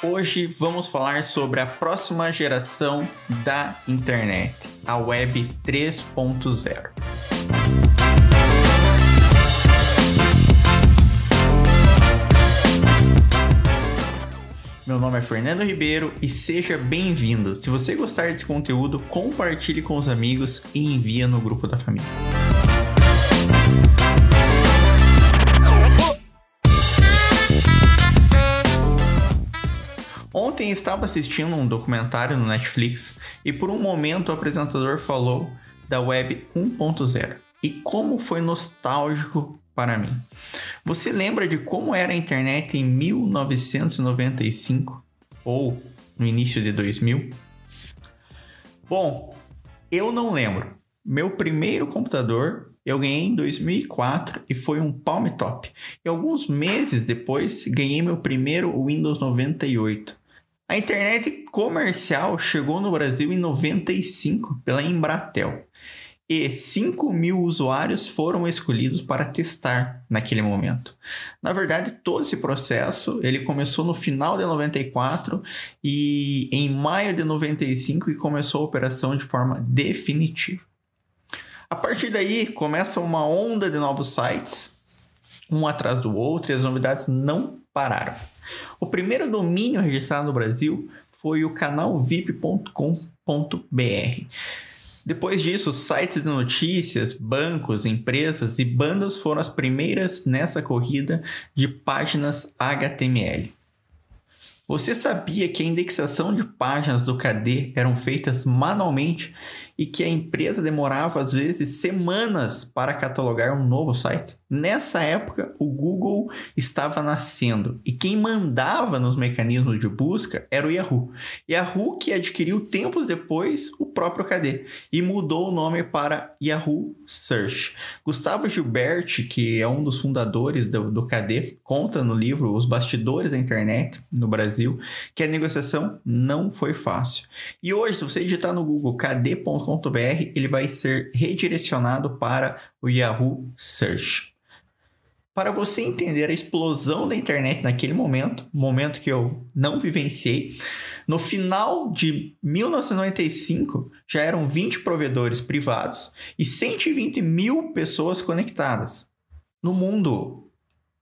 Hoje vamos falar sobre a próxima geração da internet, a Web 3.0. Meu nome é Fernando Ribeiro e seja bem-vindo. Se você gostar desse conteúdo, compartilhe com os amigos e envia no grupo da família. Ontem estava assistindo um documentário no Netflix e por um momento o apresentador falou da Web 1.0 e como foi nostálgico para mim. Você lembra de como era a internet em 1995 ou no início de 2000? Bom, eu não lembro. Meu primeiro computador eu ganhei em 2004 e foi um Palm Top. E alguns meses depois ganhei meu primeiro Windows 98. A internet comercial chegou no Brasil em 95 pela Embratel e 5 mil usuários foram escolhidos para testar naquele momento. Na verdade, todo esse processo ele começou no final de 94 e em maio de 95 e começou a operação de forma definitiva. A partir daí começa uma onda de novos sites, um atrás do outro, e as novidades não pararam. O primeiro domínio registrado no Brasil foi o canalvip.com.br. Depois disso, sites de notícias, bancos, empresas e bandas foram as primeiras nessa corrida de páginas HTML. Você sabia que a indexação de páginas do KD eram feitas manualmente e que a empresa demorava às vezes semanas para catalogar um novo site. Nessa época, o Google estava nascendo e quem mandava nos mecanismos de busca era o Yahoo. Yahoo que adquiriu tempos depois o próprio KD e mudou o nome para Yahoo Search. Gustavo Gilberti, que é um dos fundadores do, do KD, conta no livro Os Bastidores da Internet no Brasil que a negociação não foi fácil. E hoje, se você digitar no Google kd.com ele vai ser redirecionado para o Yahoo Search. Para você entender a explosão da internet naquele momento, momento que eu não vivenciei, no final de 1995 já eram 20 provedores privados e 120 mil pessoas conectadas. No mundo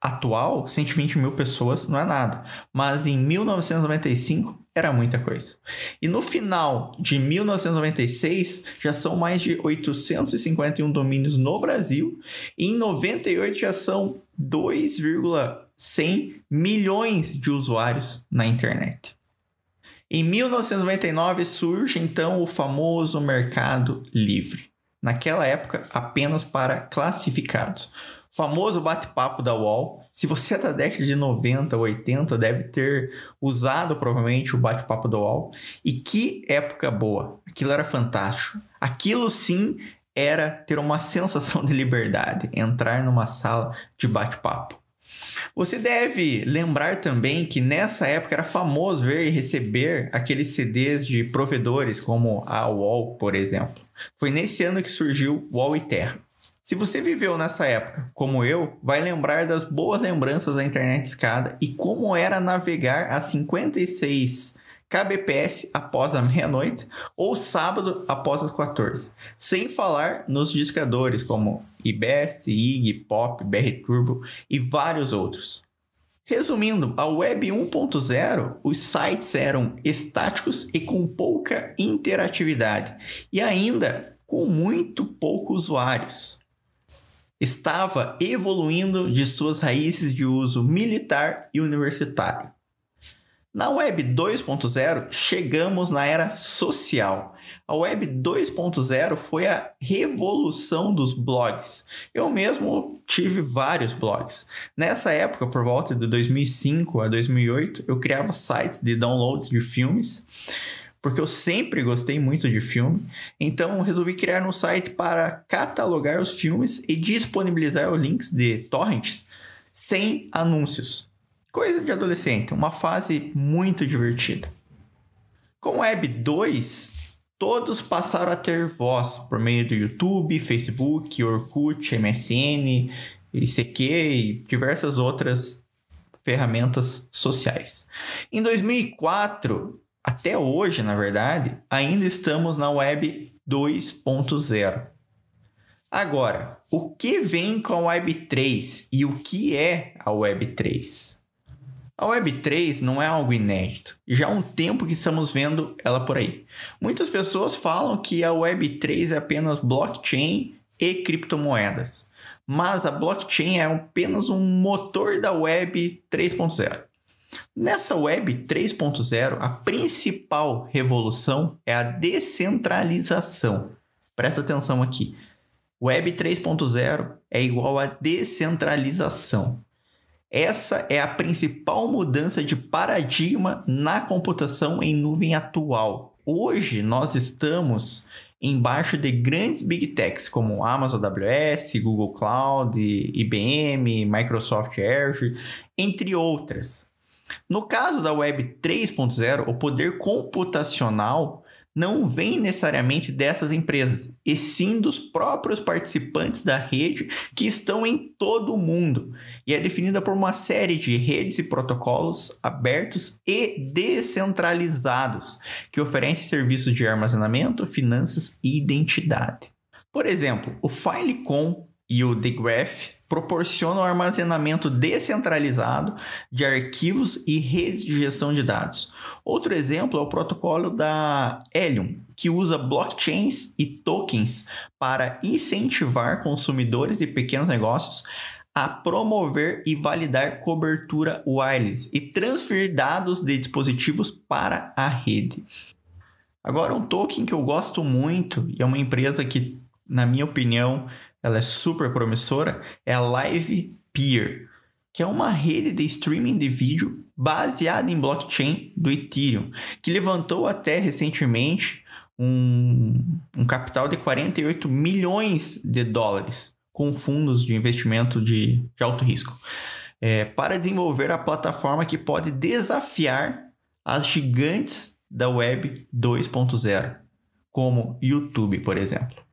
atual, 120 mil pessoas não é nada, mas em 1995 era muita coisa. E no final de 1996, já são mais de 851 domínios no Brasil, e em 98 já são 2,100 milhões de usuários na internet. Em 1999 surge então o famoso Mercado Livre. Naquela época, apenas para classificados famoso bate-papo da UOL. Se você é da década de 90, 80, deve ter usado provavelmente o bate-papo da UOL. E que época boa! Aquilo era fantástico. Aquilo sim era ter uma sensação de liberdade, entrar numa sala de bate-papo. Você deve lembrar também que nessa época era famoso ver e receber aqueles CDs de provedores como a UOL, por exemplo. Foi nesse ano que surgiu UOL e Terra. Se você viveu nessa época, como eu, vai lembrar das boas lembranças da internet escada e como era navegar a 56 kbps após a meia-noite ou sábado após as 14. Sem falar nos discadores como IBEST, IG, POP, BR Turbo e vários outros. Resumindo, a Web 1.0, os sites eram estáticos e com pouca interatividade, e ainda com muito poucos usuários estava evoluindo de suas raízes de uso militar e universitário. Na Web 2.0, chegamos na era social. A Web 2.0 foi a revolução dos blogs. Eu mesmo tive vários blogs. Nessa época, por volta de 2005 a 2008, eu criava sites de downloads de filmes porque eu sempre gostei muito de filme, então resolvi criar um site para catalogar os filmes e disponibilizar os links de torrents sem anúncios. Coisa de adolescente, uma fase muito divertida. Com Web 2, todos passaram a ter voz por meio do YouTube, Facebook, Orkut, MSN, ICQ e diversas outras ferramentas sociais. Em 2004, até hoje, na verdade, ainda estamos na Web 2.0. Agora, o que vem com a Web 3 e o que é a Web 3? A Web 3 não é algo inédito. Já há um tempo que estamos vendo ela por aí. Muitas pessoas falam que a Web 3 é apenas blockchain e criptomoedas. Mas a blockchain é apenas um motor da Web 3.0. Nessa Web 3.0, a principal revolução é a descentralização. Presta atenção aqui. Web 3.0 é igual a descentralização. Essa é a principal mudança de paradigma na computação em nuvem atual. Hoje nós estamos embaixo de grandes big techs como Amazon AWS, Google Cloud, IBM, Microsoft Azure, entre outras. No caso da Web 3.0, o poder computacional não vem necessariamente dessas empresas, e sim dos próprios participantes da rede que estão em todo o mundo, e é definida por uma série de redes e protocolos abertos e descentralizados que oferecem serviços de armazenamento, finanças e identidade. Por exemplo, o Filecon e o The Graph proporcionam armazenamento descentralizado de arquivos e redes de gestão de dados. Outro exemplo é o protocolo da Helium, que usa blockchains e tokens para incentivar consumidores e pequenos negócios a promover e validar cobertura wireless e transferir dados de dispositivos para a rede. Agora, um token que eu gosto muito e é uma empresa que, na minha opinião, ela é super promissora, é a Live Peer, que é uma rede de streaming de vídeo baseada em blockchain do Ethereum, que levantou até recentemente um, um capital de 48 milhões de dólares com fundos de investimento de, de alto risco, é, para desenvolver a plataforma que pode desafiar as gigantes da Web 2.0, como YouTube, por exemplo.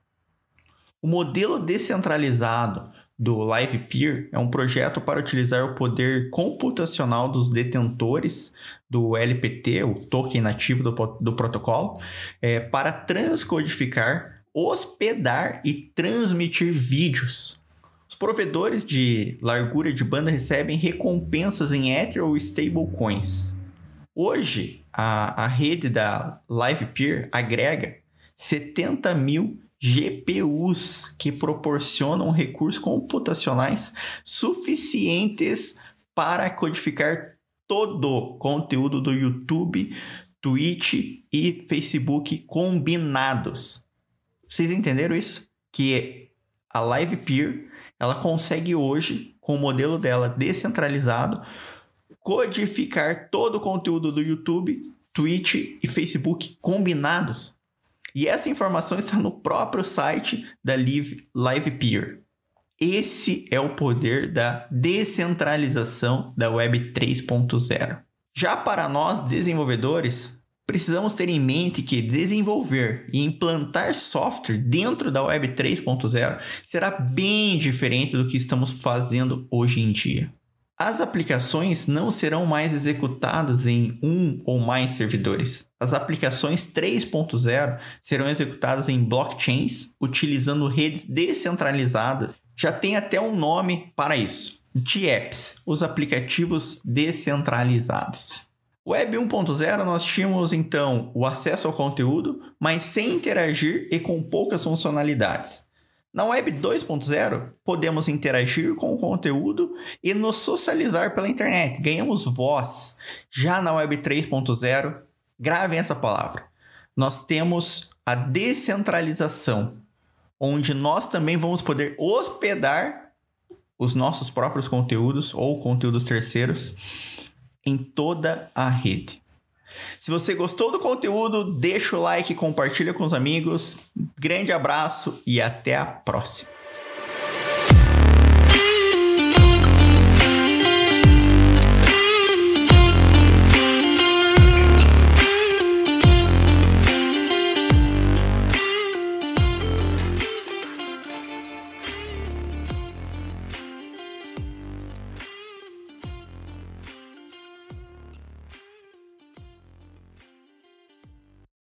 O modelo descentralizado do Live Peer é um projeto para utilizar o poder computacional dos detentores do LPT, o token nativo do, do protocolo, é, para transcodificar, hospedar e transmitir vídeos. Os provedores de largura de banda recebem recompensas em Ether ou stablecoins. Hoje, a, a rede da Live Peer agrega 70 mil GPUs que proporcionam recursos computacionais suficientes para codificar todo o conteúdo do YouTube, Twitch e Facebook combinados. Vocês entenderam isso? Que a Live Peer ela consegue hoje, com o modelo dela descentralizado, codificar todo o conteúdo do YouTube, Twitch e Facebook combinados. E essa informação está no próprio site da Live, LivePeer. Esse é o poder da descentralização da Web 3.0. Já para nós desenvolvedores, precisamos ter em mente que desenvolver e implantar software dentro da Web 3.0 será bem diferente do que estamos fazendo hoje em dia. As aplicações não serão mais executadas em um ou mais servidores. As aplicações 3.0 serão executadas em blockchains utilizando redes descentralizadas. Já tem até um nome para isso: DApps, os aplicativos descentralizados. Web 1.0 nós tínhamos então o acesso ao conteúdo, mas sem interagir e com poucas funcionalidades. Na Web 2.0, podemos interagir com o conteúdo e nos socializar pela internet. Ganhamos voz. Já na Web 3.0, gravem essa palavra. Nós temos a descentralização, onde nós também vamos poder hospedar os nossos próprios conteúdos ou conteúdos terceiros em toda a rede. Se você gostou do conteúdo, deixa o like, compartilha com os amigos. Grande abraço e até a próxima.